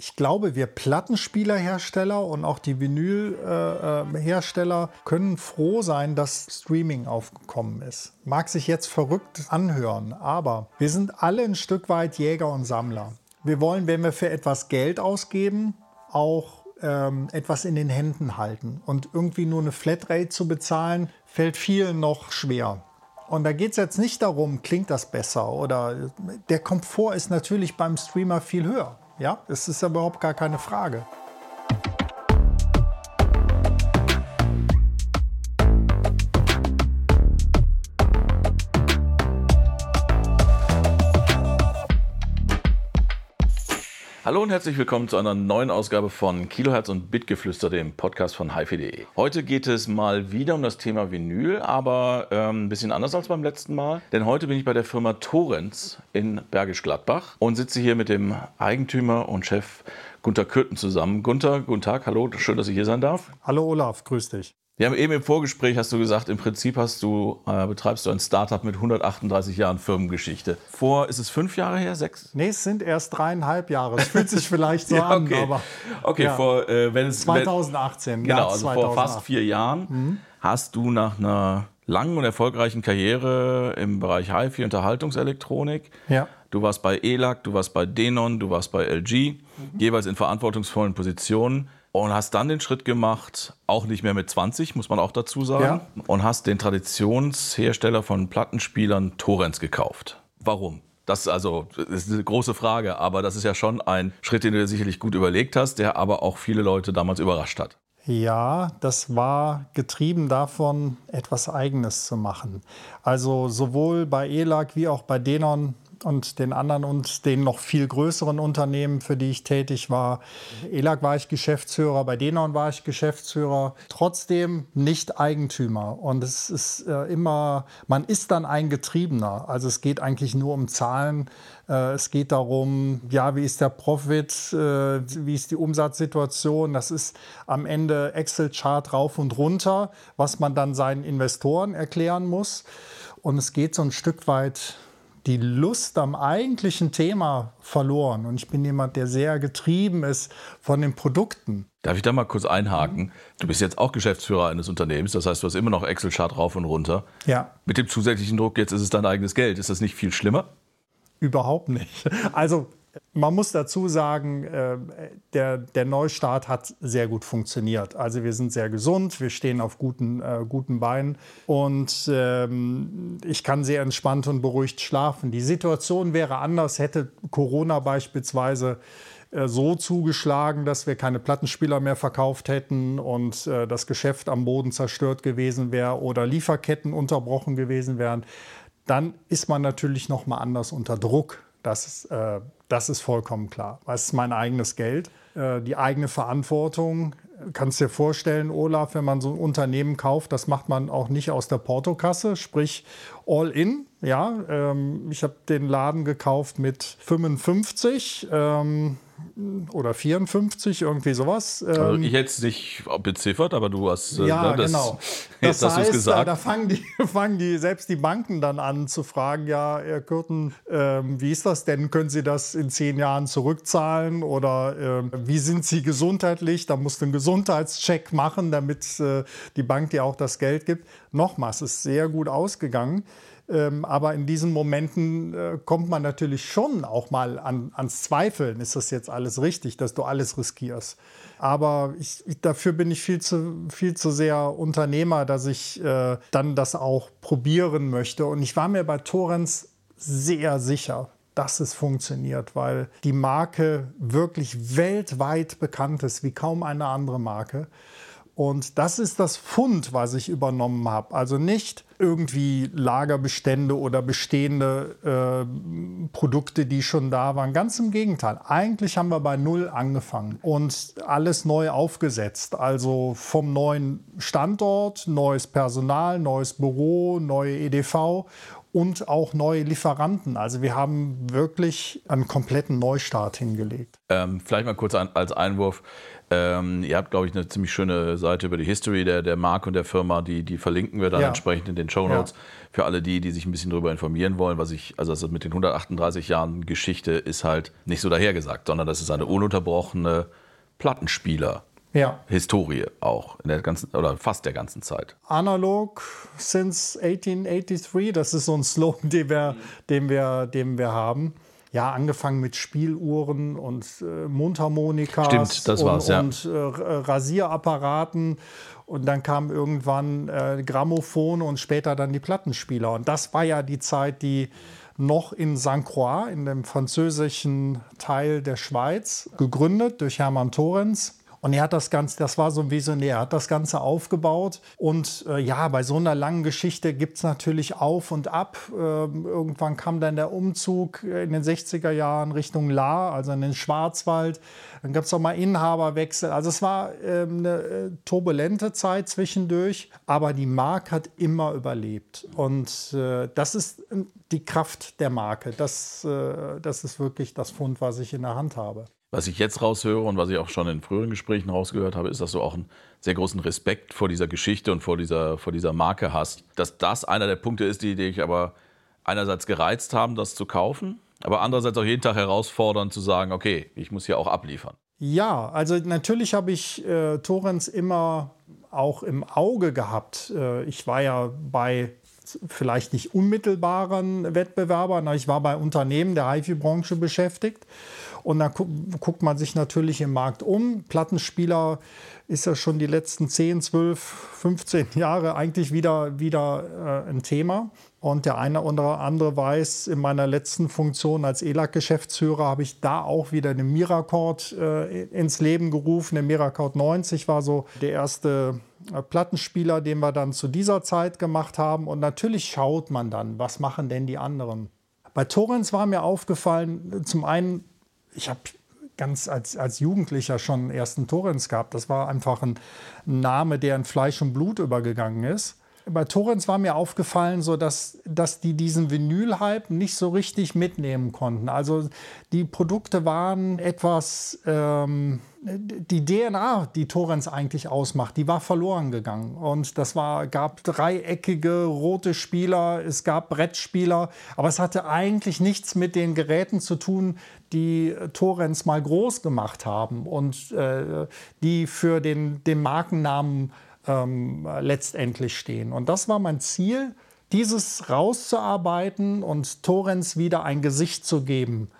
Ich glaube, wir Plattenspielerhersteller und auch die Vinylhersteller äh, können froh sein, dass Streaming aufgekommen ist. Mag sich jetzt verrückt anhören, aber wir sind alle ein Stück weit Jäger und Sammler. Wir wollen, wenn wir für etwas Geld ausgeben, auch ähm, etwas in den Händen halten. Und irgendwie nur eine Flatrate zu bezahlen, fällt vielen noch schwer. Und da geht es jetzt nicht darum, klingt das besser oder der Komfort ist natürlich beim Streamer viel höher. Ja, es ist überhaupt gar keine Frage. Hallo und herzlich willkommen zu einer neuen Ausgabe von Kilohertz und Bitgeflüster, dem Podcast von hifi.de. Heute geht es mal wieder um das Thema Vinyl, aber ähm, ein bisschen anders als beim letzten Mal. Denn heute bin ich bei der Firma Torrens in Bergisch Gladbach und sitze hier mit dem Eigentümer und Chef Gunter Kürten zusammen. Gunter, guten Tag, hallo, schön, dass ich hier sein darf. Hallo Olaf, grüß dich. Wir haben eben im Vorgespräch, hast du gesagt, im Prinzip hast du, äh, betreibst du ein Startup mit 138 Jahren Firmengeschichte. Vor, ist es fünf Jahre her, sechs? Nee, es sind erst dreieinhalb Jahre. Es fühlt sich vielleicht so ja, okay. an, aber. Okay, ja. vor, äh, wenn es. 2018, Genau, also 2008. vor fast vier Jahren mhm. hast du nach einer langen und erfolgreichen Karriere im Bereich HiFi Unterhaltungselektronik. Ja. Du warst bei ELAC, du warst bei Denon, du warst bei LG, mhm. jeweils in verantwortungsvollen Positionen und hast dann den Schritt gemacht, auch nicht mehr mit 20, muss man auch dazu sagen, ja. und hast den Traditionshersteller von Plattenspielern Torrens gekauft. Warum? Das ist also das ist eine große Frage, aber das ist ja schon ein Schritt, den du dir sicherlich gut überlegt hast, der aber auch viele Leute damals überrascht hat. Ja, das war getrieben davon, etwas Eigenes zu machen. Also sowohl bei ELAC wie auch bei Denon und den anderen und den noch viel größeren Unternehmen, für die ich tätig war. ELAG war ich Geschäftsführer, bei Denon war ich Geschäftsführer, trotzdem nicht Eigentümer. Und es ist äh, immer, man ist dann ein Getriebener. Also es geht eigentlich nur um Zahlen. Äh, es geht darum, ja, wie ist der Profit, äh, wie ist die Umsatzsituation. Das ist am Ende Excel-Chart rauf und runter, was man dann seinen Investoren erklären muss. Und es geht so ein Stück weit die Lust am eigentlichen Thema verloren. Und ich bin jemand, der sehr getrieben ist von den Produkten. Darf ich da mal kurz einhaken? Du bist jetzt auch Geschäftsführer eines Unternehmens, das heißt, du hast immer noch Excel-Chart rauf und runter. Ja. Mit dem zusätzlichen Druck, jetzt ist es dein eigenes Geld. Ist das nicht viel schlimmer? Überhaupt nicht. Also man muss dazu sagen, äh, der, der Neustart hat sehr gut funktioniert. Also wir sind sehr gesund, wir stehen auf guten, äh, guten Beinen und ähm, ich kann sehr entspannt und beruhigt schlafen. Die Situation wäre anders, hätte Corona beispielsweise äh, so zugeschlagen, dass wir keine Plattenspieler mehr verkauft hätten und äh, das Geschäft am Boden zerstört gewesen wäre oder Lieferketten unterbrochen gewesen wären, dann ist man natürlich noch mal anders unter Druck. Das ist, äh, das ist vollkommen klar. Es ist mein eigenes Geld, äh, die eigene Verantwortung. Kannst dir vorstellen, Olaf, wenn man so ein Unternehmen kauft, das macht man auch nicht aus der Portokasse, sprich all in. Ja, ähm, ich habe den Laden gekauft mit 55. Ähm, oder 54, irgendwie sowas. Also ähm, ich hätte es nicht beziffert, aber du hast äh, ja, das, genau. Das jetzt heißt, gesagt. Da, da fangen, die, fangen die, selbst die Banken dann an zu fragen, ja, Herr Kürten, ähm, wie ist das denn? Können Sie das in zehn Jahren zurückzahlen? Oder ähm, wie sind Sie gesundheitlich? Da musst du einen Gesundheitscheck machen, damit äh, die Bank dir auch das Geld gibt. Nochmals, es ist sehr gut ausgegangen. Ähm, aber in diesen Momenten äh, kommt man natürlich schon auch mal an, ans Zweifeln. Ist das jetzt alles richtig, dass du alles riskierst? Aber ich, dafür bin ich viel zu, viel zu sehr Unternehmer, dass ich äh, dann das auch probieren möchte. Und ich war mir bei Torrens sehr sicher, dass es funktioniert, weil die Marke wirklich weltweit bekannt ist, wie kaum eine andere Marke. Und das ist das Fund, was ich übernommen habe. Also nicht irgendwie Lagerbestände oder bestehende äh, Produkte, die schon da waren. Ganz im Gegenteil. Eigentlich haben wir bei Null angefangen und alles neu aufgesetzt. Also vom neuen Standort, neues Personal, neues Büro, neue EDV und auch neue Lieferanten. Also wir haben wirklich einen kompletten Neustart hingelegt. Ähm, vielleicht mal kurz ein, als Einwurf. Ähm, ihr habt, glaube ich, eine ziemlich schöne Seite über die History der, der Marke und der Firma, die, die verlinken wir dann ja. entsprechend in den Show Notes. Ja. Für alle die, die sich ein bisschen darüber informieren wollen, was ich, also das mit den 138 Jahren Geschichte ist halt nicht so dahergesagt, sondern das ist eine ununterbrochene Plattenspieler ja. Historie auch in der ganzen oder fast der ganzen Zeit. Analog since 1883, das ist so ein Slogan, den wir, den wir, den wir haben. Ja, angefangen mit Spieluhren und äh, Mundharmonikas Stimmt, das und, war's, ja. und äh, Rasierapparaten. Und dann kam irgendwann äh, Grammophon und später dann die Plattenspieler. Und das war ja die Zeit, die noch in St. Croix, in dem französischen Teil der Schweiz, gegründet durch Hermann Torrens und er hat das Ganze, das war so ein Visionär, hat das Ganze aufgebaut. Und äh, ja, bei so einer langen Geschichte gibt es natürlich auf und ab. Äh, irgendwann kam dann der Umzug in den 60er Jahren Richtung La, also in den Schwarzwald. Dann gab es auch mal Inhaberwechsel. Also es war ähm, äh, eine turbulente Zeit zwischendurch, aber die Marke hat immer überlebt. Und äh, das ist die Kraft der Marke. Das, äh, das ist wirklich das Fund, was ich in der Hand habe. Was ich jetzt raushöre und was ich auch schon in früheren Gesprächen rausgehört habe, ist, dass du auch einen sehr großen Respekt vor dieser Geschichte und vor dieser, vor dieser Marke hast. Dass das einer der Punkte ist, die dich aber einerseits gereizt haben, das zu kaufen, aber andererseits auch jeden Tag herausfordern zu sagen, okay, ich muss hier auch abliefern. Ja, also natürlich habe ich äh, Torrens immer auch im Auge gehabt. Äh, ich war ja bei vielleicht nicht unmittelbaren Wettbewerbern, aber ich war bei Unternehmen der HIFI-Branche beschäftigt und dann gu guckt man sich natürlich im Markt um. Plattenspieler ist ja schon die letzten 10, 12, 15 Jahre eigentlich wieder, wieder äh, ein Thema. Und der eine oder andere weiß, in meiner letzten Funktion als ELAC-Geschäftsführer habe ich da auch wieder eine Miracord äh, ins Leben gerufen. Der Miracord 90 war so der erste äh, Plattenspieler, den wir dann zu dieser Zeit gemacht haben. Und natürlich schaut man dann, was machen denn die anderen. Bei Torrens war mir aufgefallen, zum einen ich habe ganz als, als Jugendlicher schon ersten Torrens gehabt. Das war einfach ein Name, der in Fleisch und Blut übergegangen ist bei Torrens war mir aufgefallen, so dass, dass die diesen Vinyl-Hype nicht so richtig mitnehmen konnten. Also die Produkte waren etwas, ähm, die DNA, die Torrens eigentlich ausmacht, die war verloren gegangen. Und das war, gab dreieckige rote Spieler, es gab Brettspieler, aber es hatte eigentlich nichts mit den Geräten zu tun, die Torrens mal groß gemacht haben und äh, die für den, den Markennamen ähm, letztendlich stehen. Und das war mein Ziel, dieses rauszuarbeiten und Torrens wieder ein Gesicht zu geben.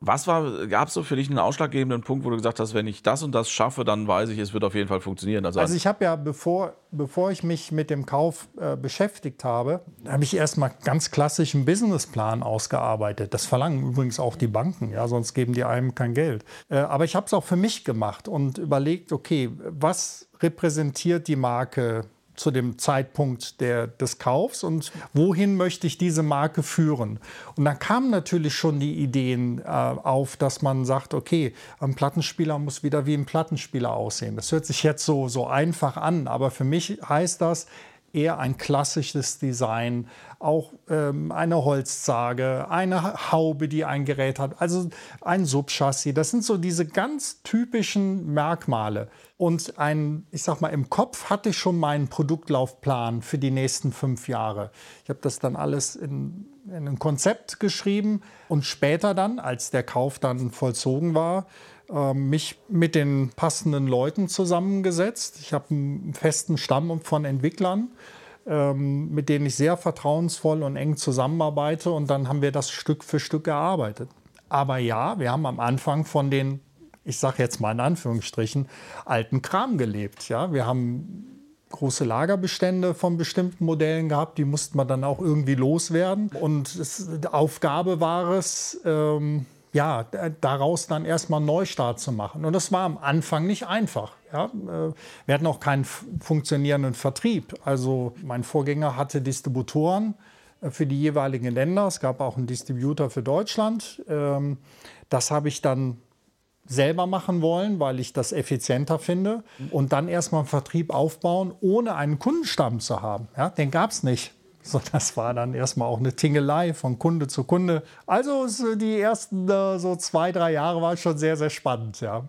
Was war, gab es so für dich einen ausschlaggebenden Punkt, wo du gesagt hast, wenn ich das und das schaffe, dann weiß ich, es wird auf jeden Fall funktionieren? Also, also ich habe ja, bevor, bevor ich mich mit dem Kauf äh, beschäftigt habe, habe ich erstmal ganz klassisch einen Businessplan ausgearbeitet. Das verlangen übrigens auch die Banken, ja, sonst geben die einem kein Geld. Äh, aber ich habe es auch für mich gemacht und überlegt, okay, was repräsentiert die Marke zu dem Zeitpunkt der, des Kaufs und wohin möchte ich diese Marke führen. Und dann kamen natürlich schon die Ideen äh, auf, dass man sagt, okay, ein Plattenspieler muss wieder wie ein Plattenspieler aussehen. Das hört sich jetzt so, so einfach an, aber für mich heißt das, eher ein klassisches Design, auch ähm, eine Holzzage, eine Haube, die ein Gerät hat, also ein Subchassis. Das sind so diese ganz typischen Merkmale. Und ein, ich sag mal, im Kopf hatte ich schon meinen Produktlaufplan für die nächsten fünf Jahre. Ich habe das dann alles in, in ein Konzept geschrieben und später dann, als der Kauf dann vollzogen war, ähm, mich mit den passenden Leuten zusammengesetzt. Ich habe einen festen Stamm von Entwicklern, ähm, mit denen ich sehr vertrauensvoll und eng zusammenarbeite. Und dann haben wir das Stück für Stück gearbeitet. Aber ja, wir haben am Anfang von den, ich sage jetzt mal in Anführungsstrichen, alten Kram gelebt. Ja, wir haben große Lagerbestände von bestimmten Modellen gehabt, die mussten wir dann auch irgendwie loswerden. Und es, Aufgabe war es, ähm, ja, daraus dann erstmal einen Neustart zu machen. Und das war am Anfang nicht einfach. Ja. Äh, wir hatten auch keinen funktionierenden Vertrieb. Also mein Vorgänger hatte Distributoren äh, für die jeweiligen Länder. Es gab auch einen Distributor für Deutschland. Ähm, das habe ich dann selber machen wollen, weil ich das effizienter finde. Und dann erstmal einen Vertrieb aufbauen, ohne einen Kundenstamm zu haben. Ja, den gab es nicht sondern das war dann erstmal auch eine Tingelei von Kunde zu Kunde. Also die ersten äh, so zwei, drei Jahre war schon sehr, sehr spannend, ja.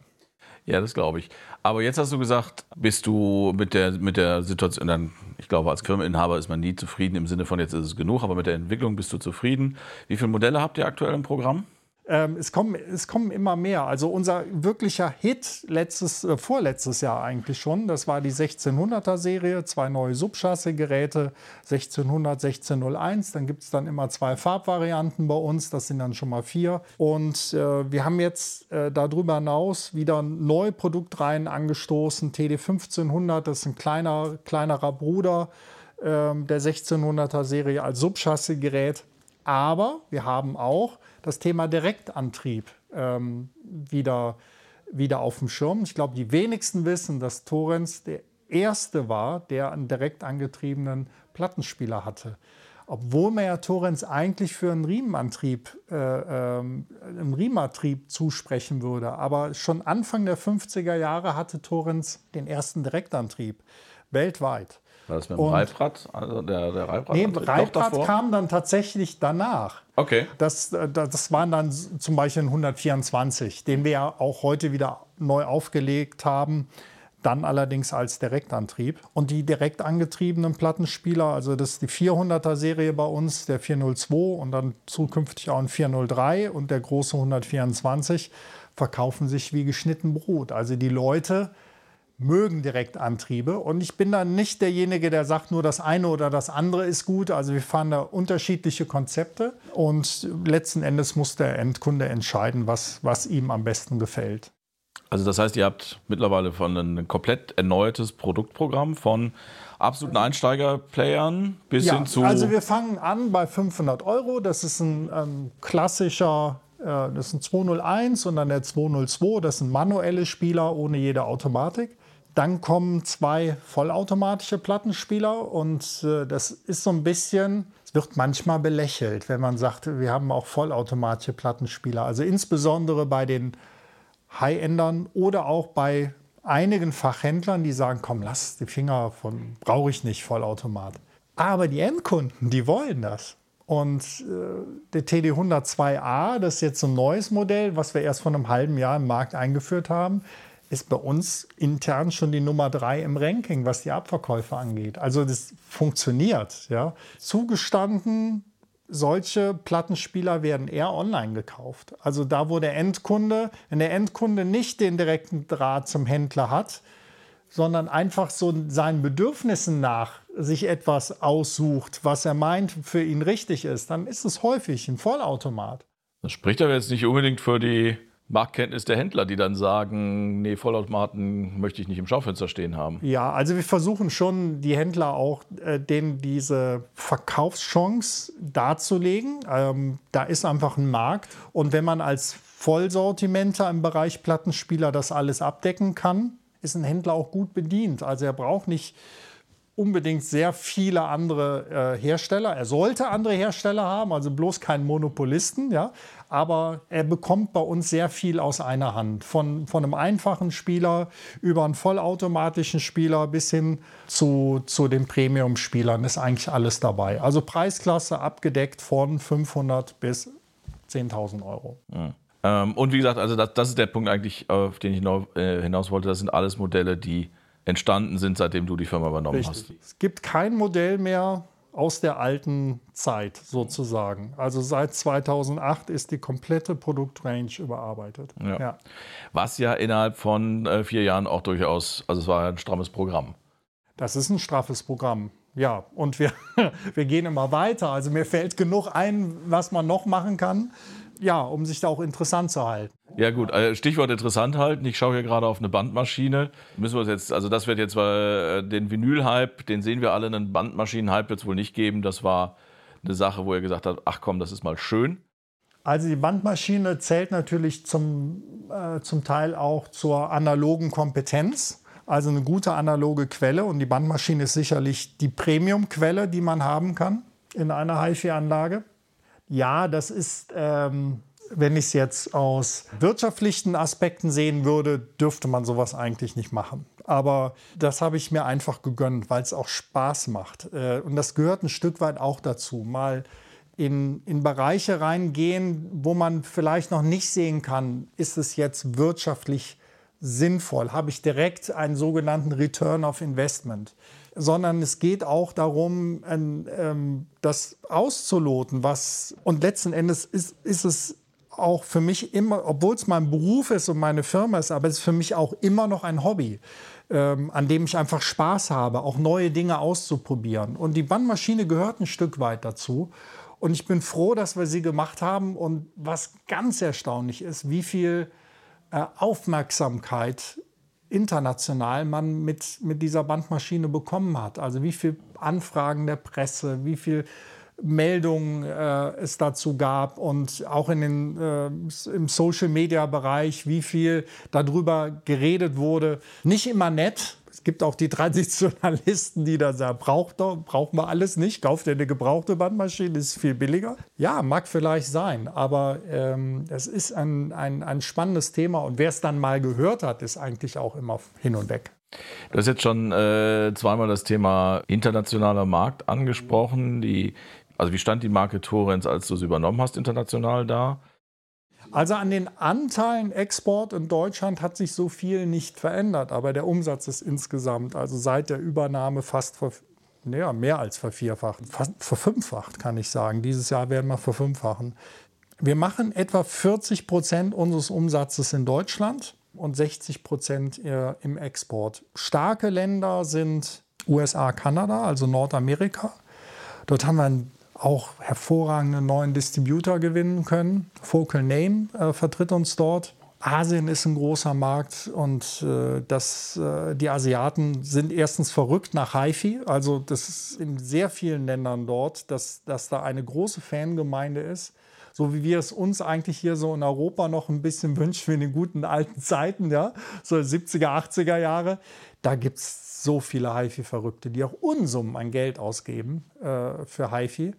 Ja, das glaube ich. Aber jetzt hast du gesagt, bist du mit der, mit der Situation, dann, ich glaube, als Firmeninhaber ist man nie zufrieden im Sinne von jetzt ist es genug, aber mit der Entwicklung bist du zufrieden. Wie viele Modelle habt ihr aktuell im Programm? Ähm, es, kommen, es kommen immer mehr. Also unser wirklicher Hit letztes, äh, vorletztes Jahr eigentlich schon, das war die 1600er Serie, zwei neue Subchassis-Geräte, 1600, 1601. Dann gibt es dann immer zwei Farbvarianten bei uns, das sind dann schon mal vier. Und äh, wir haben jetzt äh, darüber hinaus wieder neue Produktreihen angestoßen. TD 1500, das ist ein kleiner, kleinerer Bruder ähm, der 1600er Serie als Subchassis-Gerät. Aber wir haben auch das Thema Direktantrieb ähm, wieder, wieder auf dem Schirm. Ich glaube, die wenigsten wissen, dass Torrens der erste war, der einen direkt angetriebenen Plattenspieler hatte. Obwohl man ja Torrens eigentlich für einen Riemenantrieb, äh, ähm, einen Riemenantrieb zusprechen würde. Aber schon Anfang der 50er Jahre hatte Torrens den ersten Direktantrieb weltweit. War das mit dem und, Reibrad? Also der, der Reibrad nee, Reibrad kam dann tatsächlich danach. Okay. Das, äh, das waren dann zum Beispiel ein 124, den wir ja auch heute wieder neu aufgelegt haben. Dann allerdings als Direktantrieb. Und die direkt angetriebenen Plattenspieler, also das ist die 400er Serie bei uns, der 402 und dann zukünftig auch ein 403 und der große 124, verkaufen sich wie geschnitten Brot. Also die Leute mögen Direktantriebe. Und ich bin dann nicht derjenige, der sagt, nur das eine oder das andere ist gut. Also wir fahren da unterschiedliche Konzepte und letzten Endes muss der Endkunde entscheiden, was, was ihm am besten gefällt. Also das heißt, ihr habt mittlerweile von ein komplett erneuertes Produktprogramm von absoluten Einsteiger-Playern bis ja, hin zu... Also wir fangen an bei 500 Euro. Das ist ein ähm, klassischer äh, das ist ein 201 und dann der 202, das sind manuelle Spieler ohne jede Automatik. Dann kommen zwei vollautomatische Plattenspieler und äh, das ist so ein bisschen, es wird manchmal belächelt, wenn man sagt, wir haben auch vollautomatische Plattenspieler. Also insbesondere bei den High-Endern oder auch bei einigen Fachhändlern, die sagen, komm, lass die Finger von, brauche ich nicht Vollautomat. Aber die Endkunden, die wollen das. Und äh, der TD 102a, das ist jetzt so ein neues Modell, was wir erst vor einem halben Jahr im Markt eingeführt haben, ist bei uns intern schon die Nummer drei im Ranking, was die Abverkäufe angeht. Also das funktioniert. Ja. Zugestanden, solche Plattenspieler werden eher online gekauft. Also da, wo der Endkunde, wenn der Endkunde nicht den direkten Draht zum Händler hat, sondern einfach so seinen Bedürfnissen nach sich etwas aussucht, was er meint für ihn richtig ist, dann ist es häufig ein Vollautomat. Das spricht aber jetzt nicht unbedingt für die Marktkenntnis der Händler, die dann sagen, nee, Vollautomaten möchte ich nicht im Schaufenster stehen haben. Ja, also wir versuchen schon, die Händler auch, äh, denen diese Verkaufschance darzulegen. Ähm, da ist einfach ein Markt. Und wenn man als Vollsortimenter im Bereich Plattenspieler das alles abdecken kann, ist ein Händler auch gut bedient. Also er braucht nicht unbedingt sehr viele andere äh, Hersteller. Er sollte andere Hersteller haben, also bloß keinen Monopolisten, ja. Aber er bekommt bei uns sehr viel aus einer Hand. Von, von einem einfachen Spieler über einen vollautomatischen Spieler bis hin zu, zu den Premium-Spielern ist eigentlich alles dabei. Also Preisklasse abgedeckt von 500 bis 10.000 Euro. Mhm. Ähm, und wie gesagt, also das, das, ist der Punkt eigentlich, auf den ich noch, äh, hinaus wollte. Das sind alles Modelle, die entstanden sind, seitdem du die Firma übernommen Richtig. hast. Es gibt kein Modell mehr aus der alten Zeit sozusagen. Also seit 2008 ist die komplette Produktrange überarbeitet. Ja. ja. Was ja innerhalb von äh, vier Jahren auch durchaus, also es war ein strammes Programm. Das ist ein straffes Programm. Ja, und wir, wir gehen immer weiter. Also mir fällt genug ein, was man noch machen kann ja, um sich da auch interessant zu halten. Ja gut, äh, Stichwort interessant halten. Ich schaue hier gerade auf eine Bandmaschine. Müssen wir jetzt, also das wird jetzt äh, den Vinyl-Hype, den sehen wir alle, einen Bandmaschinen-Hype wird es wohl nicht geben. Das war eine Sache, wo er gesagt hat, ach komm, das ist mal schön. Also die Bandmaschine zählt natürlich zum, äh, zum Teil auch zur analogen Kompetenz. Also eine gute analoge Quelle und die Bandmaschine ist sicherlich die Premium-Quelle, die man haben kann in einer HiFi-Anlage. Ja, das ist, ähm, wenn ich es jetzt aus wirtschaftlichen Aspekten sehen würde, dürfte man sowas eigentlich nicht machen. aber das habe ich mir einfach gegönnt, weil es auch Spaß macht. Äh, und das gehört ein Stück weit auch dazu, mal in, in Bereiche reingehen, wo man vielleicht noch nicht sehen kann, ist es jetzt wirtschaftlich sinnvoll, habe ich direkt einen sogenannten Return of Investment sondern es geht auch darum, ähm, das auszuloten, was und letzten Endes ist, ist es auch für mich immer, obwohl es mein Beruf ist und meine Firma ist, aber es ist für mich auch immer noch ein Hobby, ähm, an dem ich einfach Spaß habe, auch neue Dinge auszuprobieren. Und die Bandmaschine gehört ein Stück weit dazu. Und ich bin froh, dass wir sie gemacht haben. Und was ganz erstaunlich ist, wie viel äh, Aufmerksamkeit international man mit, mit dieser Bandmaschine bekommen hat. Also wie viele Anfragen der Presse, wie viele Meldungen äh, es dazu gab und auch in den, äh, im Social-Media-Bereich, wie viel darüber geredet wurde. Nicht immer nett, gibt auch die Traditionalisten, die da sagen, braucht doch, brauchen wir alles nicht, kauft ihr eine gebrauchte Bandmaschine, ist viel billiger. Ja, mag vielleicht sein, aber ähm, es ist ein, ein, ein spannendes Thema und wer es dann mal gehört hat, ist eigentlich auch immer hin und weg. Du hast jetzt schon äh, zweimal das Thema internationaler Markt angesprochen. Die, also wie stand die Marke Torrens, als du sie übernommen hast, international da? Also an den Anteilen Export in Deutschland hat sich so viel nicht verändert, aber der Umsatz ist insgesamt, also seit der Übernahme fast ver, ja, mehr als vervierfacht, fast verfünffacht kann ich sagen. Dieses Jahr werden wir verfünffachen. Wir machen etwa 40 Prozent unseres Umsatzes in Deutschland und 60 Prozent im Export. Starke Länder sind USA, Kanada, also Nordamerika. Dort haben wir einen auch hervorragende neuen Distributor gewinnen können. Focal Name äh, vertritt uns dort. Asien ist ein großer Markt und äh, das, äh, die Asiaten sind erstens verrückt nach HiFi. Also das ist in sehr vielen Ländern dort, dass, dass da eine große Fangemeinde ist. So wie wir es uns eigentlich hier so in Europa noch ein bisschen wünschen in den guten alten Zeiten, ja, so 70er, 80er Jahre. Da gibt es so viele HiFi-Verrückte, die auch Unsummen an Geld ausgeben äh, für HiFi.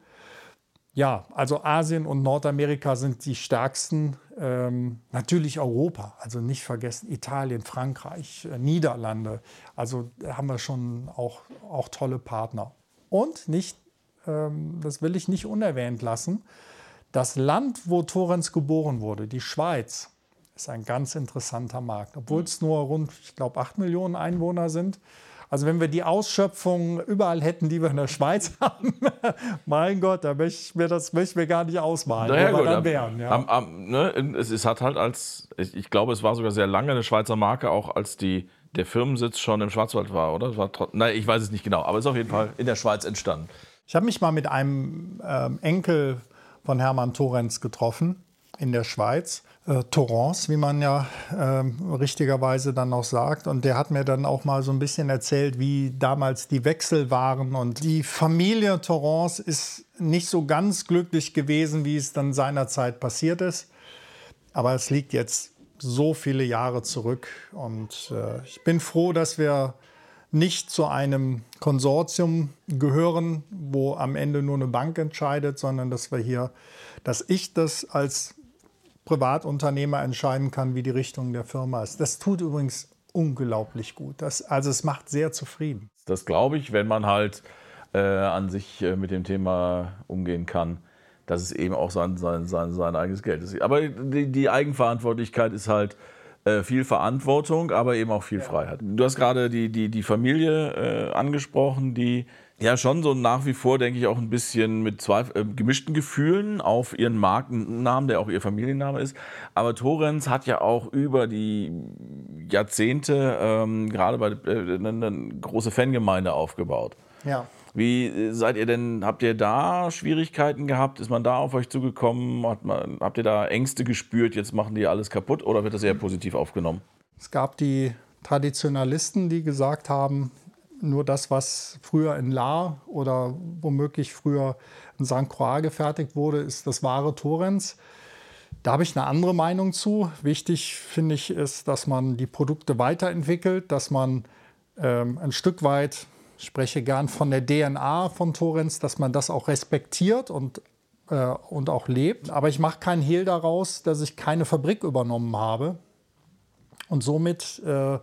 Ja, also Asien und Nordamerika sind die stärksten. Ähm, natürlich Europa, also nicht vergessen Italien, Frankreich, äh, Niederlande. Also haben wir schon auch, auch tolle Partner. Und nicht, ähm, das will ich nicht unerwähnt lassen, das Land, wo Torrens geboren wurde, die Schweiz, ist ein ganz interessanter Markt. Obwohl es nur rund, ich glaube, 8 Millionen Einwohner sind, also wenn wir die Ausschöpfung überall hätten, die wir in der Schweiz haben, mein Gott, da möchte ich mir das möchte ich mir gar nicht ausmalen, naja, wo wir dann wären. Ja. Am, am, ne, es, es, hat halt als, ich, ich, glaube, es war sogar sehr lange eine Schweizer Marke, auch als die, der Firmensitz schon im Schwarzwald war, oder? War nein, ich weiß es nicht genau, aber es ist auf jeden Fall in der Schweiz entstanden. Ich habe mich mal mit einem ähm, Enkel von Hermann Torenz getroffen in der Schweiz äh, Torrance, wie man ja äh, richtigerweise dann noch sagt. Und der hat mir dann auch mal so ein bisschen erzählt, wie damals die Wechsel waren. Und die Familie Torrance ist nicht so ganz glücklich gewesen, wie es dann seinerzeit passiert ist. Aber es liegt jetzt so viele Jahre zurück. Und äh, ich bin froh, dass wir nicht zu einem Konsortium gehören, wo am Ende nur eine Bank entscheidet, sondern dass wir hier, dass ich das als Privatunternehmer entscheiden kann, wie die Richtung der Firma ist. Das tut übrigens unglaublich gut. Das, also es macht sehr zufrieden. Das glaube ich, wenn man halt äh, an sich äh, mit dem Thema umgehen kann, dass es eben auch sein, sein, sein, sein eigenes Geld ist. Aber die, die Eigenverantwortlichkeit ist halt äh, viel Verantwortung, aber eben auch viel ja. Freiheit. Du hast gerade die, die, die Familie äh, angesprochen, die ja schon so nach wie vor, denke ich, auch ein bisschen mit zwei, äh, gemischten Gefühlen auf ihren Markennamen, der auch ihr Familienname ist. Aber Torrens hat ja auch über die Jahrzehnte ähm, gerade bei äh, eine große Fangemeinde aufgebaut. Ja. Wie äh, seid ihr denn, habt ihr da Schwierigkeiten gehabt? Ist man da auf euch zugekommen? Man, habt ihr da Ängste gespürt, jetzt machen die alles kaputt oder wird das eher positiv aufgenommen? Es gab die Traditionalisten, die gesagt haben, nur das, was früher in La oder womöglich früher in St. Croix gefertigt wurde, ist das wahre Torrens. Da habe ich eine andere Meinung zu. Wichtig finde ich ist, dass man die Produkte weiterentwickelt, dass man ähm, ein Stück weit, ich spreche gern von der DNA von Torrens, dass man das auch respektiert und, äh, und auch lebt. Aber ich mache keinen Hehl daraus, dass ich keine Fabrik übernommen habe und somit äh,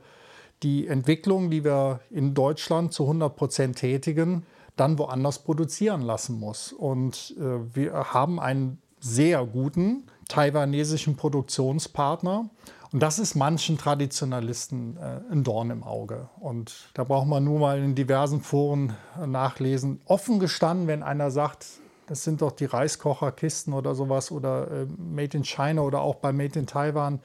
die Entwicklung, die wir in Deutschland zu 100 Prozent tätigen, dann woanders produzieren lassen muss. Und äh, wir haben einen sehr guten taiwanesischen Produktionspartner. Und das ist manchen Traditionalisten äh, ein Dorn im Auge. Und da braucht man nur mal in diversen Foren nachlesen. Offen gestanden, wenn einer sagt, das sind doch die Reiskocherkisten oder sowas oder äh, Made in China oder auch bei Made in Taiwan.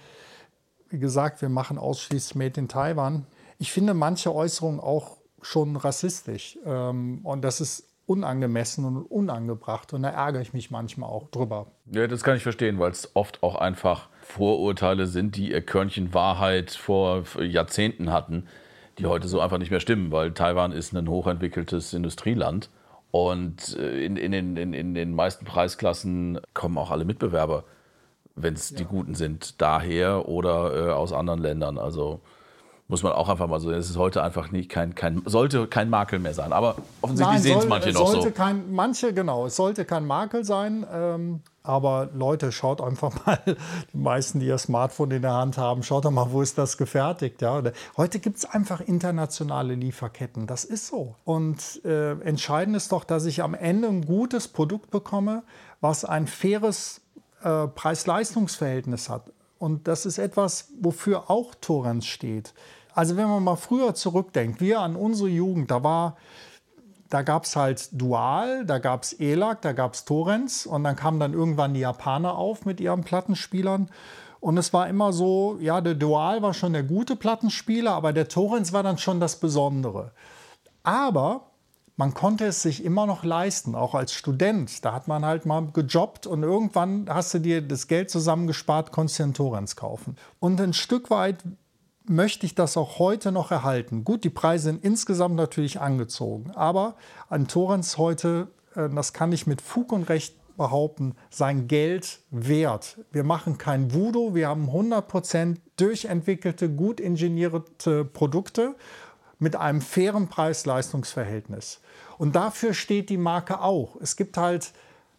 Wie gesagt, wir machen ausschließlich Made in Taiwan. Ich finde manche Äußerungen auch schon rassistisch. Ähm, und das ist unangemessen und unangebracht. Und da ärgere ich mich manchmal auch drüber. Ja, das kann ich verstehen, weil es oft auch einfach Vorurteile sind, die ihr Körnchen Wahrheit vor Jahrzehnten hatten, die heute so einfach nicht mehr stimmen, weil Taiwan ist ein hochentwickeltes Industrieland und äh, in, in, in, in den meisten Preisklassen kommen auch alle Mitbewerber, wenn es ja. die Guten sind, daher oder äh, aus anderen Ländern. Also muss man auch einfach mal so. Es ist heute einfach nicht kein, kein sollte kein Makel mehr sein. Aber offensichtlich sehen es manche noch so. Kein, manche genau. Es sollte kein Makel sein. Ähm, aber Leute, schaut einfach mal, die meisten, die ihr Smartphone in der Hand haben, schaut doch mal, wo ist das gefertigt. Ja? Heute gibt es einfach internationale Lieferketten. Das ist so. Und äh, entscheidend ist doch, dass ich am Ende ein gutes Produkt bekomme, was ein faires äh, Preis-Leistungs-Verhältnis hat. Und das ist etwas, wofür auch Torrens steht. Also wenn man mal früher zurückdenkt, wir an unsere Jugend, da war da gab es halt Dual, da gab es ELAC, da gab es Torrens und dann kamen dann irgendwann die Japaner auf mit ihren Plattenspielern. Und es war immer so, ja, der Dual war schon der gute Plattenspieler, aber der Torrens war dann schon das Besondere. Aber man konnte es sich immer noch leisten, auch als Student. Da hat man halt mal gejobbt und irgendwann hast du dir das Geld zusammengespart, konntest dir einen Torrens kaufen. Und ein Stück weit möchte ich das auch heute noch erhalten. Gut, die Preise sind insgesamt natürlich angezogen, aber an Torrens heute, äh, das kann ich mit Fug und Recht behaupten, sein Geld wert. Wir machen kein Voodoo, wir haben 100% durchentwickelte, gut ingenierte Produkte mit einem fairen Preis-Leistungs-Verhältnis. Und dafür steht die Marke auch. Es gibt halt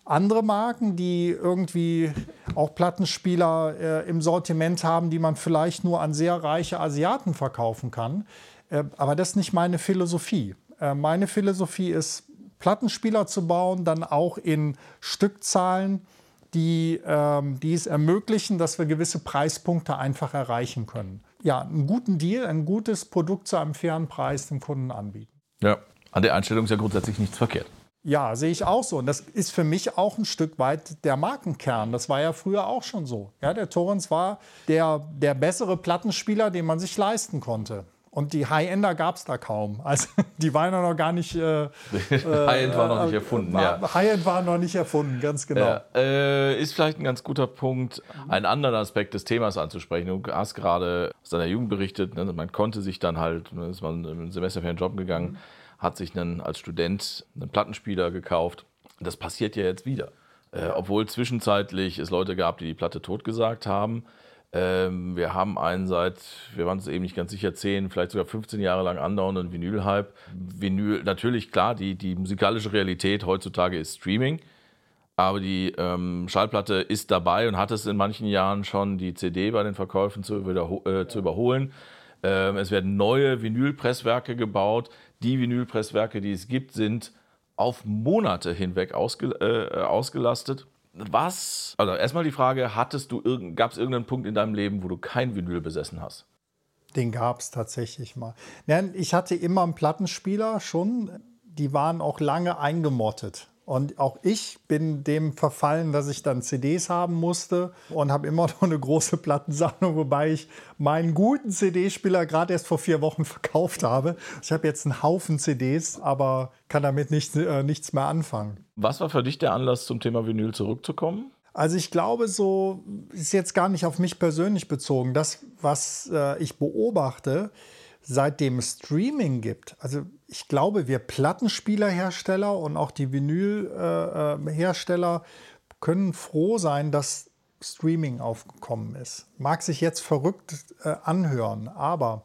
andere Marken, die irgendwie auch Plattenspieler äh, im Sortiment haben, die man vielleicht nur an sehr reiche Asiaten verkaufen kann. Äh, aber das ist nicht meine Philosophie. Äh, meine Philosophie ist, Plattenspieler zu bauen, dann auch in Stückzahlen, die, ähm, die es ermöglichen, dass wir gewisse Preispunkte einfach erreichen können. Ja, einen guten Deal, ein gutes Produkt zu einem fairen Preis dem Kunden anbieten. Ja, an der Einstellung ist ja grundsätzlich nichts verkehrt. Ja, sehe ich auch so. Und das ist für mich auch ein Stück weit der Markenkern. Das war ja früher auch schon so. Ja, der Torrens war der, der bessere Plattenspieler, den man sich leisten konnte. Und die High-Ender gab es da kaum. Also die waren ja noch gar nicht. Äh, High-End war noch nicht äh, erfunden. War, ja. High-End war noch nicht erfunden, ganz genau. Ja, äh, ist vielleicht ein ganz guter Punkt, einen anderen Aspekt des Themas anzusprechen. Du hast gerade aus deiner Jugend berichtet, ne, man konnte sich dann halt, ne, ist man im Semester für einen Job gegangen. Mhm hat sich einen, als Student einen Plattenspieler gekauft. Das passiert ja jetzt wieder. Äh, obwohl zwischenzeitlich es Leute gab, die die Platte totgesagt haben. Ähm, wir haben einen seit, wir waren uns eben nicht ganz sicher, 10, vielleicht sogar 15 Jahre lang andauernden Vinyl-Hype. Vinyl, natürlich klar, die, die musikalische Realität heutzutage ist Streaming. Aber die ähm, Schallplatte ist dabei und hat es in manchen Jahren schon, die CD bei den Verkäufen zu, äh, zu überholen. Ähm, es werden neue Vinylpresswerke gebaut. Die Vinylpresswerke, die es gibt, sind auf Monate hinweg ausge, äh, ausgelastet. Was? Also erstmal die Frage, hattest du gab es irgendeinen Punkt in deinem Leben, wo du kein Vinyl besessen hast? Den gab es tatsächlich mal. Ich hatte immer einen Plattenspieler schon. Die waren auch lange eingemottet. Und auch ich bin dem verfallen, dass ich dann CDs haben musste und habe immer noch eine große Plattensammlung, wobei ich meinen guten CD-Spieler gerade erst vor vier Wochen verkauft habe. Ich habe jetzt einen Haufen CDs, aber kann damit nicht, äh, nichts mehr anfangen. Was war für dich der Anlass, zum Thema Vinyl zurückzukommen? Also ich glaube, so ist jetzt gar nicht auf mich persönlich bezogen. Das, was äh, ich beobachte, seitdem Streaming gibt, also ich glaube, wir Plattenspielerhersteller und auch die Vinylhersteller äh, können froh sein, dass Streaming aufgekommen ist. Mag sich jetzt verrückt äh, anhören, aber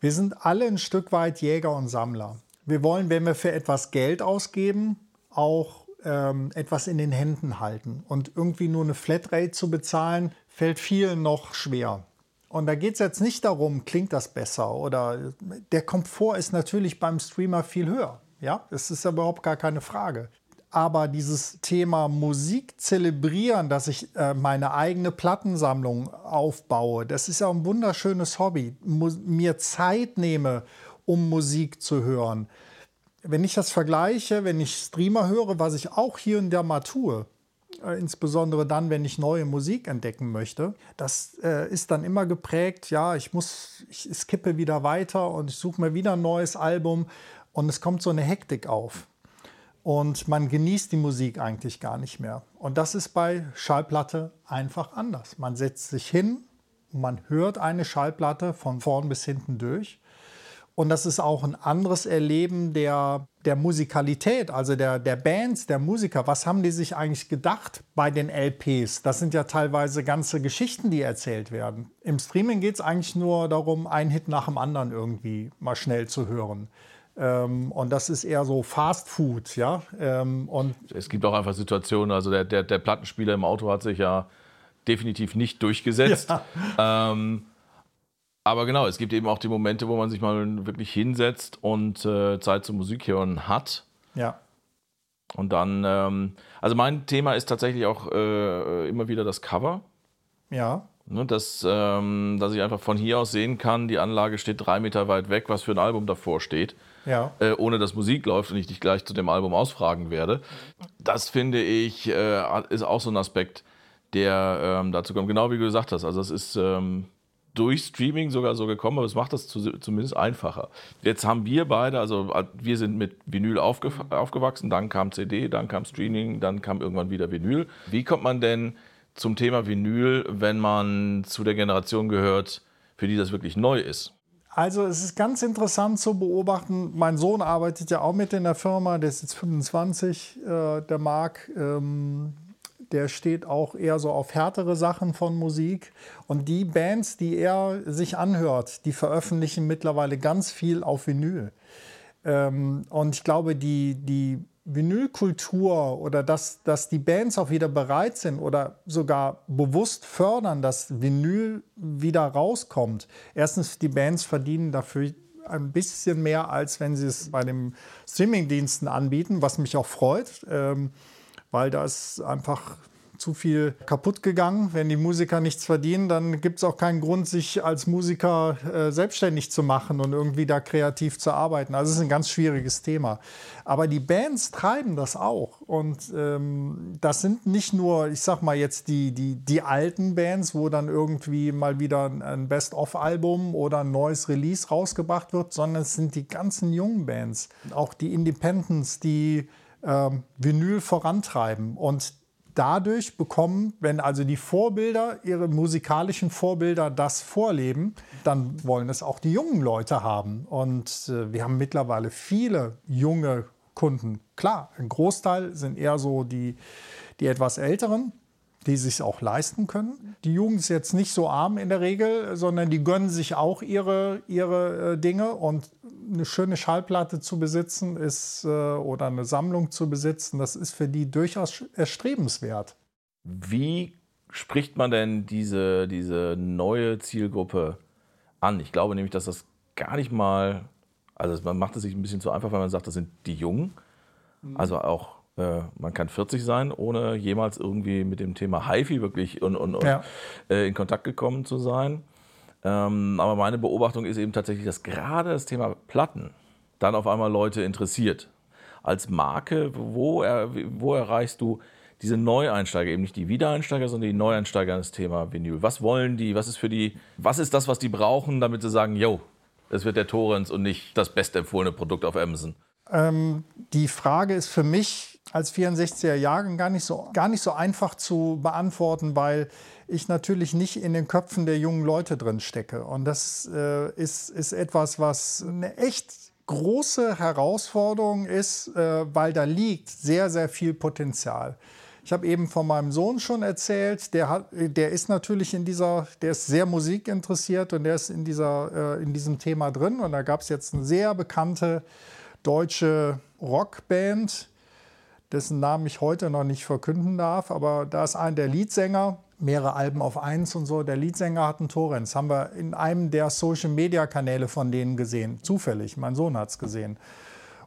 wir sind alle ein Stück weit Jäger und Sammler. Wir wollen, wenn wir für etwas Geld ausgeben, auch ähm, etwas in den Händen halten. Und irgendwie nur eine Flatrate zu bezahlen, fällt vielen noch schwer. Und da geht es jetzt nicht darum, klingt das besser oder der Komfort ist natürlich beim Streamer viel höher. Ja, das ist ja überhaupt gar keine Frage. Aber dieses Thema Musik zelebrieren, dass ich äh, meine eigene Plattensammlung aufbaue, das ist ja ein wunderschönes Hobby. Mu mir Zeit nehme, um Musik zu hören. Wenn ich das vergleiche, wenn ich Streamer höre, was ich auch hier und da mal tue, insbesondere dann, wenn ich neue Musik entdecken möchte, das äh, ist dann immer geprägt, ja, ich muss, ich skippe wieder weiter und ich suche mir wieder ein neues Album und es kommt so eine Hektik auf und man genießt die Musik eigentlich gar nicht mehr. Und das ist bei Schallplatte einfach anders. Man setzt sich hin, man hört eine Schallplatte von vorn bis hinten durch. Und das ist auch ein anderes Erleben der, der Musikalität, also der, der Bands, der Musiker. Was haben die sich eigentlich gedacht bei den LPs? Das sind ja teilweise ganze Geschichten, die erzählt werden. Im Streaming geht es eigentlich nur darum, einen Hit nach dem anderen irgendwie mal schnell zu hören. Ähm, und das ist eher so Fast Food, ja. Ähm, und es gibt auch einfach Situationen, also der, der, der Plattenspieler im Auto hat sich ja definitiv nicht durchgesetzt. Ja. Ähm, aber genau, es gibt eben auch die Momente, wo man sich mal wirklich hinsetzt und äh, Zeit zum Musik hören hat. Ja. Und dann, ähm, also mein Thema ist tatsächlich auch äh, immer wieder das Cover. Ja. Ne, dass, ähm, dass ich einfach von hier aus sehen kann, die Anlage steht drei Meter weit weg, was für ein Album davor steht ja. äh, ohne dass Musik läuft und ich dich gleich zu dem Album ausfragen werde. Das finde ich, äh, ist auch so ein Aspekt, der ähm, dazu kommt. Genau wie du gesagt hast. Also, es ist. Ähm, durch Streaming sogar so gekommen, aber es macht das zu, zumindest einfacher. Jetzt haben wir beide, also wir sind mit Vinyl aufge, aufgewachsen, dann kam CD, dann kam Streaming, dann kam irgendwann wieder Vinyl. Wie kommt man denn zum Thema Vinyl, wenn man zu der Generation gehört, für die das wirklich neu ist? Also es ist ganz interessant zu beobachten. Mein Sohn arbeitet ja auch mit in der Firma, der ist jetzt 25, äh, der Marc. Ähm, der steht auch eher so auf härtere Sachen von Musik. Und die Bands, die er sich anhört, die veröffentlichen mittlerweile ganz viel auf Vinyl. Ähm, und ich glaube, die, die Vinylkultur oder dass, dass die Bands auch wieder bereit sind oder sogar bewusst fördern, dass Vinyl wieder rauskommt. Erstens, die Bands verdienen dafür ein bisschen mehr, als wenn sie es bei den Streamingdiensten anbieten, was mich auch freut, ähm, weil da ist einfach zu viel kaputt gegangen. Wenn die Musiker nichts verdienen, dann gibt es auch keinen Grund, sich als Musiker äh, selbstständig zu machen und irgendwie da kreativ zu arbeiten. Also es ist ein ganz schwieriges Thema. Aber die Bands treiben das auch. Und ähm, das sind nicht nur, ich sag mal jetzt die, die, die alten Bands, wo dann irgendwie mal wieder ein Best-of-Album oder ein neues Release rausgebracht wird, sondern es sind die ganzen jungen Bands. Auch die Independents, die Vinyl vorantreiben. Und dadurch bekommen, wenn also die Vorbilder, ihre musikalischen Vorbilder das vorleben, dann wollen es auch die jungen Leute haben. Und äh, wir haben mittlerweile viele junge Kunden. Klar, ein Großteil sind eher so die, die etwas älteren, die sich auch leisten können. Die Jugend ist jetzt nicht so arm in der Regel, sondern die gönnen sich auch ihre, ihre äh, Dinge. Und eine schöne Schallplatte zu besitzen ist äh, oder eine Sammlung zu besitzen, das ist für die durchaus erstrebenswert. Wie spricht man denn diese, diese neue Zielgruppe an? Ich glaube nämlich, dass das gar nicht mal, also man macht es sich ein bisschen zu einfach, weil man sagt, das sind die Jungen. Mhm. Also auch man kann 40 sein, ohne jemals irgendwie mit dem Thema HiFi wirklich und, und, ja. äh, in Kontakt gekommen zu sein. Ähm, aber meine Beobachtung ist eben tatsächlich, dass gerade das Thema Platten dann auf einmal Leute interessiert. Als Marke, wo, er, wo erreichst du diese Neueinsteiger, eben nicht die Wiedereinsteiger, sondern die Neueinsteiger in das Thema Vinyl? Was wollen die? Was ist für die, was ist das, was die brauchen, damit sie sagen, yo, es wird der Torrens und nicht das bestempfohlene Produkt auf Amazon? Ähm, die Frage ist für mich als 64er Jahrgang gar nicht so, gar nicht so einfach zu beantworten, weil ich natürlich nicht in den Köpfen der jungen Leute drin stecke. Und das äh, ist, ist etwas, was eine echt große Herausforderung ist, äh, weil da liegt sehr, sehr viel Potenzial. Ich habe eben von meinem Sohn schon erzählt, der, hat, der ist natürlich in dieser, der ist sehr musikinteressiert und der ist in, dieser, äh, in diesem Thema drin. Und da gab es jetzt eine sehr bekannte deutsche Rockband, dessen Namen ich heute noch nicht verkünden darf, aber da ist ein der Leadsänger, mehrere Alben auf eins und so. Der Leadsänger hat einen Torrents. Haben wir in einem der Social-Media-Kanäle von denen gesehen. Zufällig. Mein Sohn hat es gesehen.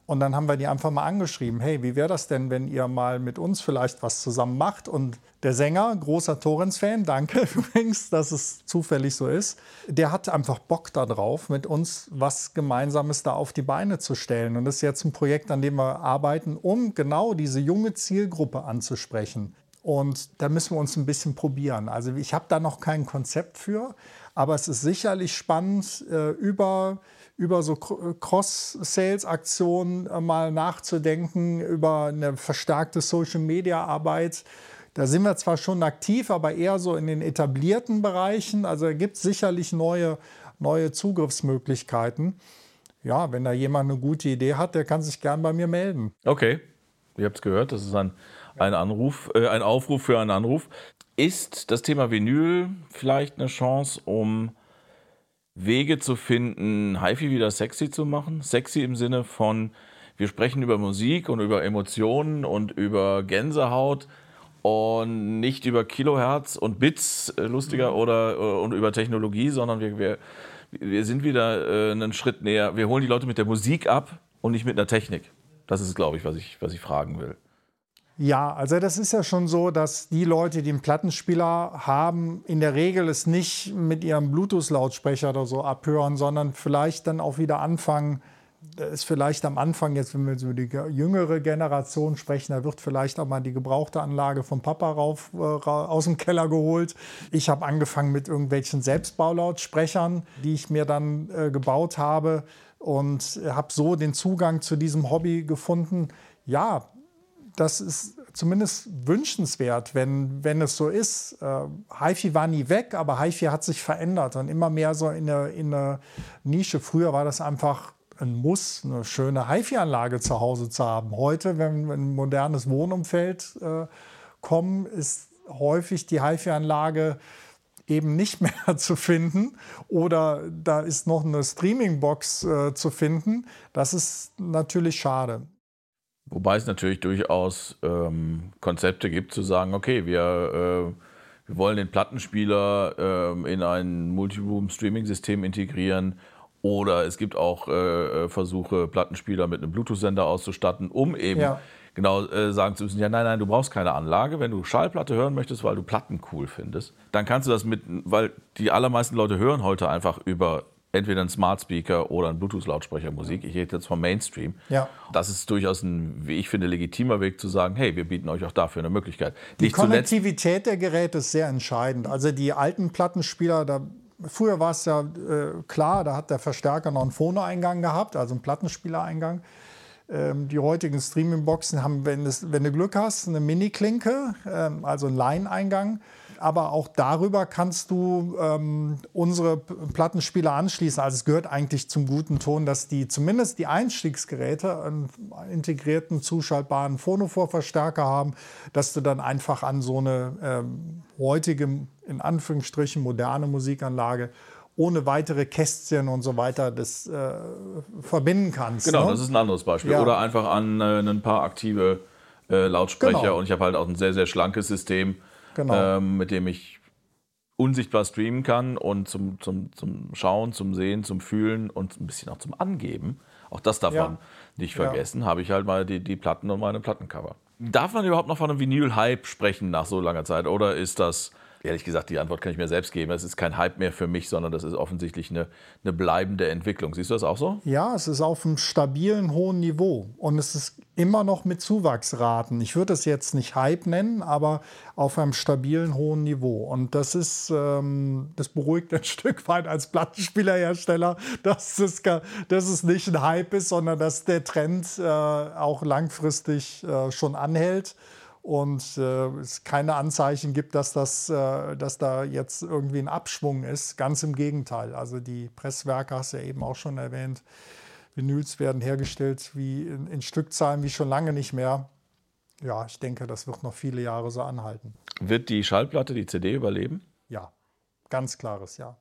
Und dann haben wir die einfach mal angeschrieben, hey, wie wäre das denn, wenn ihr mal mit uns vielleicht was zusammen macht? Und der Sänger, großer Torrens-Fan, danke übrigens, dass es zufällig so ist, der hat einfach Bock darauf, mit uns was Gemeinsames da auf die Beine zu stellen. Und das ist jetzt ein Projekt, an dem wir arbeiten, um genau diese junge Zielgruppe anzusprechen. Und da müssen wir uns ein bisschen probieren. Also ich habe da noch kein Konzept für, aber es ist sicherlich spannend, äh, über über so Cross-Sales-Aktionen äh, mal nachzudenken, über eine verstärkte Social-Media-Arbeit. Da sind wir zwar schon aktiv, aber eher so in den etablierten Bereichen. Also gibt es sicherlich neue, neue Zugriffsmöglichkeiten. Ja, wenn da jemand eine gute Idee hat, der kann sich gern bei mir melden. Okay, ihr habt es gehört, das ist ein, ein, Anruf, äh, ein Aufruf für einen Anruf. Ist das Thema Vinyl vielleicht eine Chance, um Wege zu finden, HiFi wieder sexy zu machen. Sexy im Sinne von, wir sprechen über Musik und über Emotionen und über Gänsehaut und nicht über Kilohertz und Bits äh, lustiger mhm. oder äh, und über Technologie, sondern wir, wir, wir sind wieder äh, einen Schritt näher. Wir holen die Leute mit der Musik ab und nicht mit einer Technik. Das ist, glaube ich, was ich, was ich fragen will. Ja, also das ist ja schon so, dass die Leute, die einen Plattenspieler haben, in der Regel es nicht mit ihrem Bluetooth-Lautsprecher oder so abhören, sondern vielleicht dann auch wieder anfangen, ist vielleicht am Anfang, jetzt wenn wir über die jüngere Generation sprechen, da wird vielleicht auch mal die gebrauchte Anlage vom Papa rauf, äh, aus dem Keller geholt. Ich habe angefangen mit irgendwelchen Selbstbaulautsprechern, die ich mir dann äh, gebaut habe und habe so den Zugang zu diesem Hobby gefunden. Ja, das ist zumindest wünschenswert, wenn, wenn es so ist. Äh, HiFi war nie weg, aber HiFi hat sich verändert und immer mehr so in eine, in Nische. Früher war das einfach ein Muss, eine schöne HiFi-Anlage zu Hause zu haben. Heute, wenn wir in ein modernes Wohnumfeld äh, kommen, ist häufig die HiFi-Anlage eben nicht mehr zu finden oder da ist noch eine Streaming-Box äh, zu finden. Das ist natürlich schade. Wobei es natürlich durchaus ähm, Konzepte gibt, zu sagen, okay, wir, äh, wir wollen den Plattenspieler äh, in ein Multiroom-Streaming-System integrieren. Oder es gibt auch äh, äh, Versuche, Plattenspieler mit einem Bluetooth-Sender auszustatten, um eben ja. genau äh, sagen zu müssen, ja, nein, nein, du brauchst keine Anlage. Wenn du Schallplatte hören möchtest, weil du Platten cool findest, dann kannst du das mit, weil die allermeisten Leute hören heute einfach über entweder ein Smart Speaker oder ein Bluetooth-Lautsprecher Musik. Ich rede jetzt vom Mainstream. Ja. Das ist durchaus ein, wie ich finde, legitimer Weg zu sagen, hey, wir bieten euch auch dafür eine Möglichkeit. Die Nicht Konnektivität der Geräte ist sehr entscheidend. Also die alten Plattenspieler, da Früher war es ja äh, klar, da hat der Verstärker noch einen Phono-Eingang gehabt, also einen Plattenspielereingang. Ähm, die heutigen Streaming-Boxen haben, wenn, es, wenn, du Glück hast, eine Mini-Klinke, ähm, also einen Line-Eingang aber auch darüber kannst du ähm, unsere Plattenspieler anschließen. Also es gehört eigentlich zum guten Ton, dass die zumindest die Einstiegsgeräte einen integrierten zuschaltbaren Phonophore-Verstärker haben, dass du dann einfach an so eine ähm, heutige, in Anführungsstrichen, moderne Musikanlage ohne weitere Kästchen und so weiter das äh, verbinden kannst. Genau, ne? das ist ein anderes Beispiel. Ja. Oder einfach an äh, ein paar aktive äh, Lautsprecher. Genau. Und ich habe halt auch ein sehr, sehr schlankes System genau. ähm, mit dem ich unsichtbar streamen kann und zum, zum, zum Schauen, zum Sehen, zum Fühlen und ein bisschen auch zum Angeben. Auch das darf ja. man nicht vergessen. Ja. Habe ich halt mal die, die Platten und meine Plattencover. Darf man überhaupt noch von einem Vinyl-Hype sprechen nach so langer Zeit? Oder ist das Ehrlich gesagt, die Antwort kann ich mir selbst geben. Es ist kein Hype mehr für mich, sondern das ist offensichtlich eine, eine bleibende Entwicklung. Siehst du das auch so? Ja, es ist auf einem stabilen, hohen Niveau. Und es ist immer noch mit Zuwachsraten. Ich würde es jetzt nicht Hype nennen, aber auf einem stabilen, hohen Niveau. Und das ist, ähm, das beruhigt ein Stück weit als Plattenspielerhersteller, dass es, dass es nicht ein Hype ist, sondern dass der Trend äh, auch langfristig äh, schon anhält und äh, es keine Anzeichen gibt, dass, das, äh, dass da jetzt irgendwie ein Abschwung ist. Ganz im Gegenteil. Also die Presswerke hast du ja eben auch schon erwähnt. Vinyls werden hergestellt wie in, in Stückzahlen wie schon lange nicht mehr. Ja, ich denke, das wird noch viele Jahre so anhalten. Wird die Schallplatte die CD überleben? Ja, ganz klares Ja.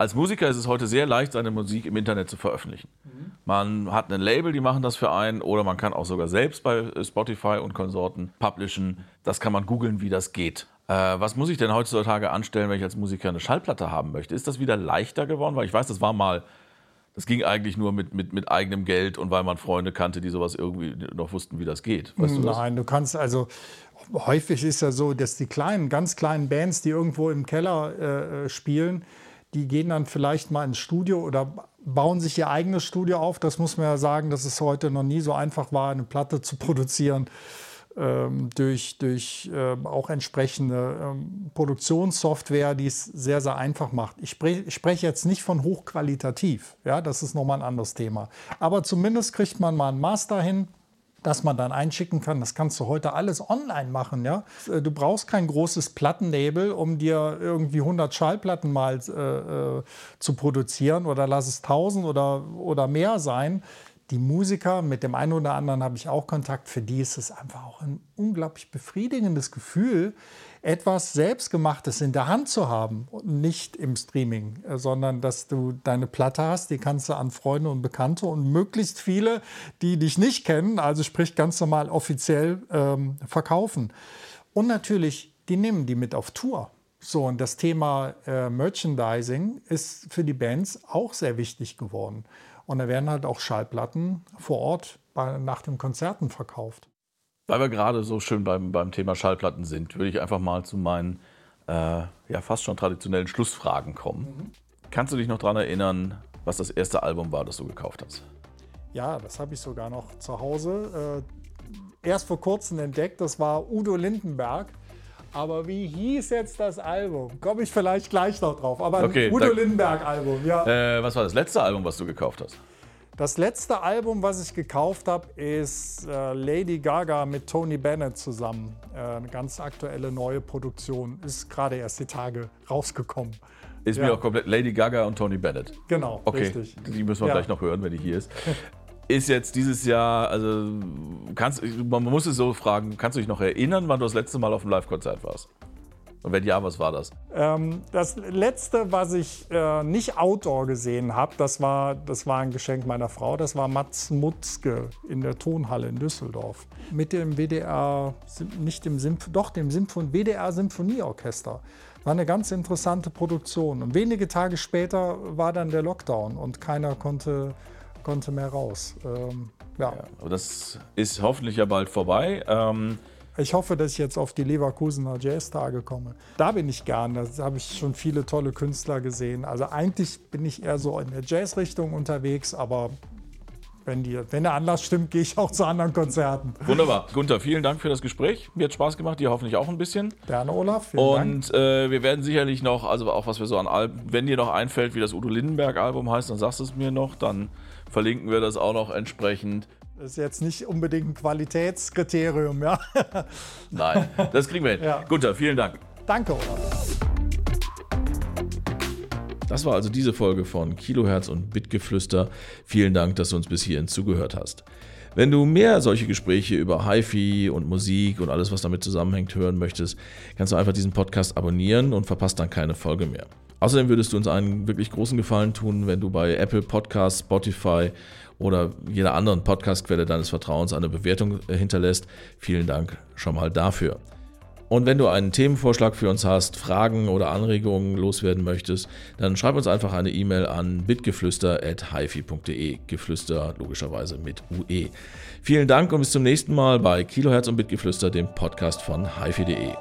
Als Musiker ist es heute sehr leicht, seine Musik im Internet zu veröffentlichen. Mhm. Man hat ein Label, die machen das für einen, oder man kann auch sogar selbst bei Spotify und Konsorten publishen. Das kann man googeln, wie das geht. Äh, was muss ich denn heutzutage anstellen, wenn ich als Musiker eine Schallplatte haben möchte? Ist das wieder leichter geworden? Weil ich weiß, das war mal, das ging eigentlich nur mit, mit, mit eigenem Geld und weil man Freunde kannte, die sowas irgendwie noch wussten, wie das geht. Weißt du Nein, das? du kannst also häufig ist ja so, dass die kleinen, ganz kleinen Bands, die irgendwo im Keller äh, spielen, die gehen dann vielleicht mal ins Studio oder bauen sich ihr eigenes Studio auf. Das muss man ja sagen, dass es heute noch nie so einfach war, eine Platte zu produzieren. Ähm, durch, durch äh, auch entsprechende ähm, Produktionssoftware, die es sehr, sehr einfach macht. Ich, spre ich spreche jetzt nicht von hochqualitativ, ja, das ist nochmal ein anderes Thema. Aber zumindest kriegt man mal ein Master hin, das man dann einschicken kann. Das kannst du heute alles online machen. Ja? Äh, du brauchst kein großes Plattennebel, um dir irgendwie 100 Schallplatten mal äh, äh, zu produzieren oder lass es 1000 oder, oder mehr sein. Die Musiker, mit dem einen oder anderen habe ich auch Kontakt, für die ist es einfach auch ein unglaublich befriedigendes Gefühl, etwas Selbstgemachtes in der Hand zu haben und nicht im Streaming, äh, sondern dass du deine Platte hast, die kannst du an Freunde und Bekannte und möglichst viele, die dich nicht kennen, also sprich ganz normal offiziell ähm, verkaufen. Und natürlich, die nehmen die mit auf Tour. So, und das Thema äh, Merchandising ist für die Bands auch sehr wichtig geworden. Und da werden halt auch Schallplatten vor Ort bei, nach den Konzerten verkauft. Weil wir gerade so schön beim, beim Thema Schallplatten sind, würde ich einfach mal zu meinen äh, ja, fast schon traditionellen Schlussfragen kommen. Mhm. Kannst du dich noch daran erinnern, was das erste Album war, das du gekauft hast? Ja, das habe ich sogar noch zu Hause. Äh, erst vor kurzem entdeckt, das war Udo Lindenberg. Aber wie hieß jetzt das Album? Komme ich vielleicht gleich noch drauf. Aber okay, Udo Lindenberg-Album, ja. Äh, was war das letzte Album, was du gekauft hast? Das letzte Album, was ich gekauft habe, ist äh, Lady Gaga mit Tony Bennett zusammen. Äh, eine ganz aktuelle neue Produktion. Ist gerade erst die Tage rausgekommen. Ist ja. mir auch komplett Lady Gaga und Tony Bennett. Genau, okay. richtig. Die müssen wir ja. gleich noch hören, wenn die hier ist. ist jetzt dieses Jahr, also kannst, man muss es so fragen, kannst du dich noch erinnern, wann du das letzte Mal auf einem Live-Konzert warst? Und wenn ja, was war das? Ähm, das letzte, was ich äh, nicht outdoor gesehen habe, das war, das war ein Geschenk meiner Frau. Das war Mats Mutzke in der Tonhalle in Düsseldorf. Mit dem WDR, nicht dem Symph doch dem Symphon WDR Symphonieorchester. War eine ganz interessante Produktion. Und wenige Tage später war dann der Lockdown und keiner konnte, konnte mehr raus. Ähm, ja. ja. das ist hoffentlich ja bald vorbei. Ähm ich hoffe, dass ich jetzt auf die Leverkusener Jazz-Tage komme. Da bin ich gern. Da habe ich schon viele tolle Künstler gesehen. Also eigentlich bin ich eher so in der Jazz-Richtung unterwegs, aber wenn, die, wenn der Anlass stimmt, gehe ich auch zu anderen Konzerten. Wunderbar. Gunther, vielen Dank für das Gespräch. Mir hat Spaß gemacht, dir hoffentlich auch ein bisschen. Gerne, Olaf. Und äh, wir werden sicherlich noch, also auch was wir so an Alben, wenn dir noch einfällt, wie das Udo Lindenberg-Album heißt, dann sagst du es mir noch. Dann verlinken wir das auch noch entsprechend. Das ist jetzt nicht unbedingt ein Qualitätskriterium, ja. Nein, das kriegen wir hin. Ja. Gunther, vielen Dank. Danke, Olaf. Das war also diese Folge von Kilohertz und Bitgeflüster. Vielen Dank, dass du uns bis hierhin zugehört hast. Wenn du mehr solche Gespräche über HiFi und Musik und alles, was damit zusammenhängt, hören möchtest, kannst du einfach diesen Podcast abonnieren und verpasst dann keine Folge mehr. Außerdem würdest du uns einen wirklich großen Gefallen tun, wenn du bei Apple Podcasts, Spotify oder jeder anderen Podcastquelle deines Vertrauens eine Bewertung äh, hinterlässt. Vielen Dank schon mal dafür. Und wenn du einen Themenvorschlag für uns hast, Fragen oder Anregungen loswerden möchtest, dann schreib uns einfach eine E-Mail an bitgeflüster.hifi.de. Geflüster logischerweise mit UE. Vielen Dank und bis zum nächsten Mal bei Kilohertz und Bitgeflüster, dem Podcast von hifi.de.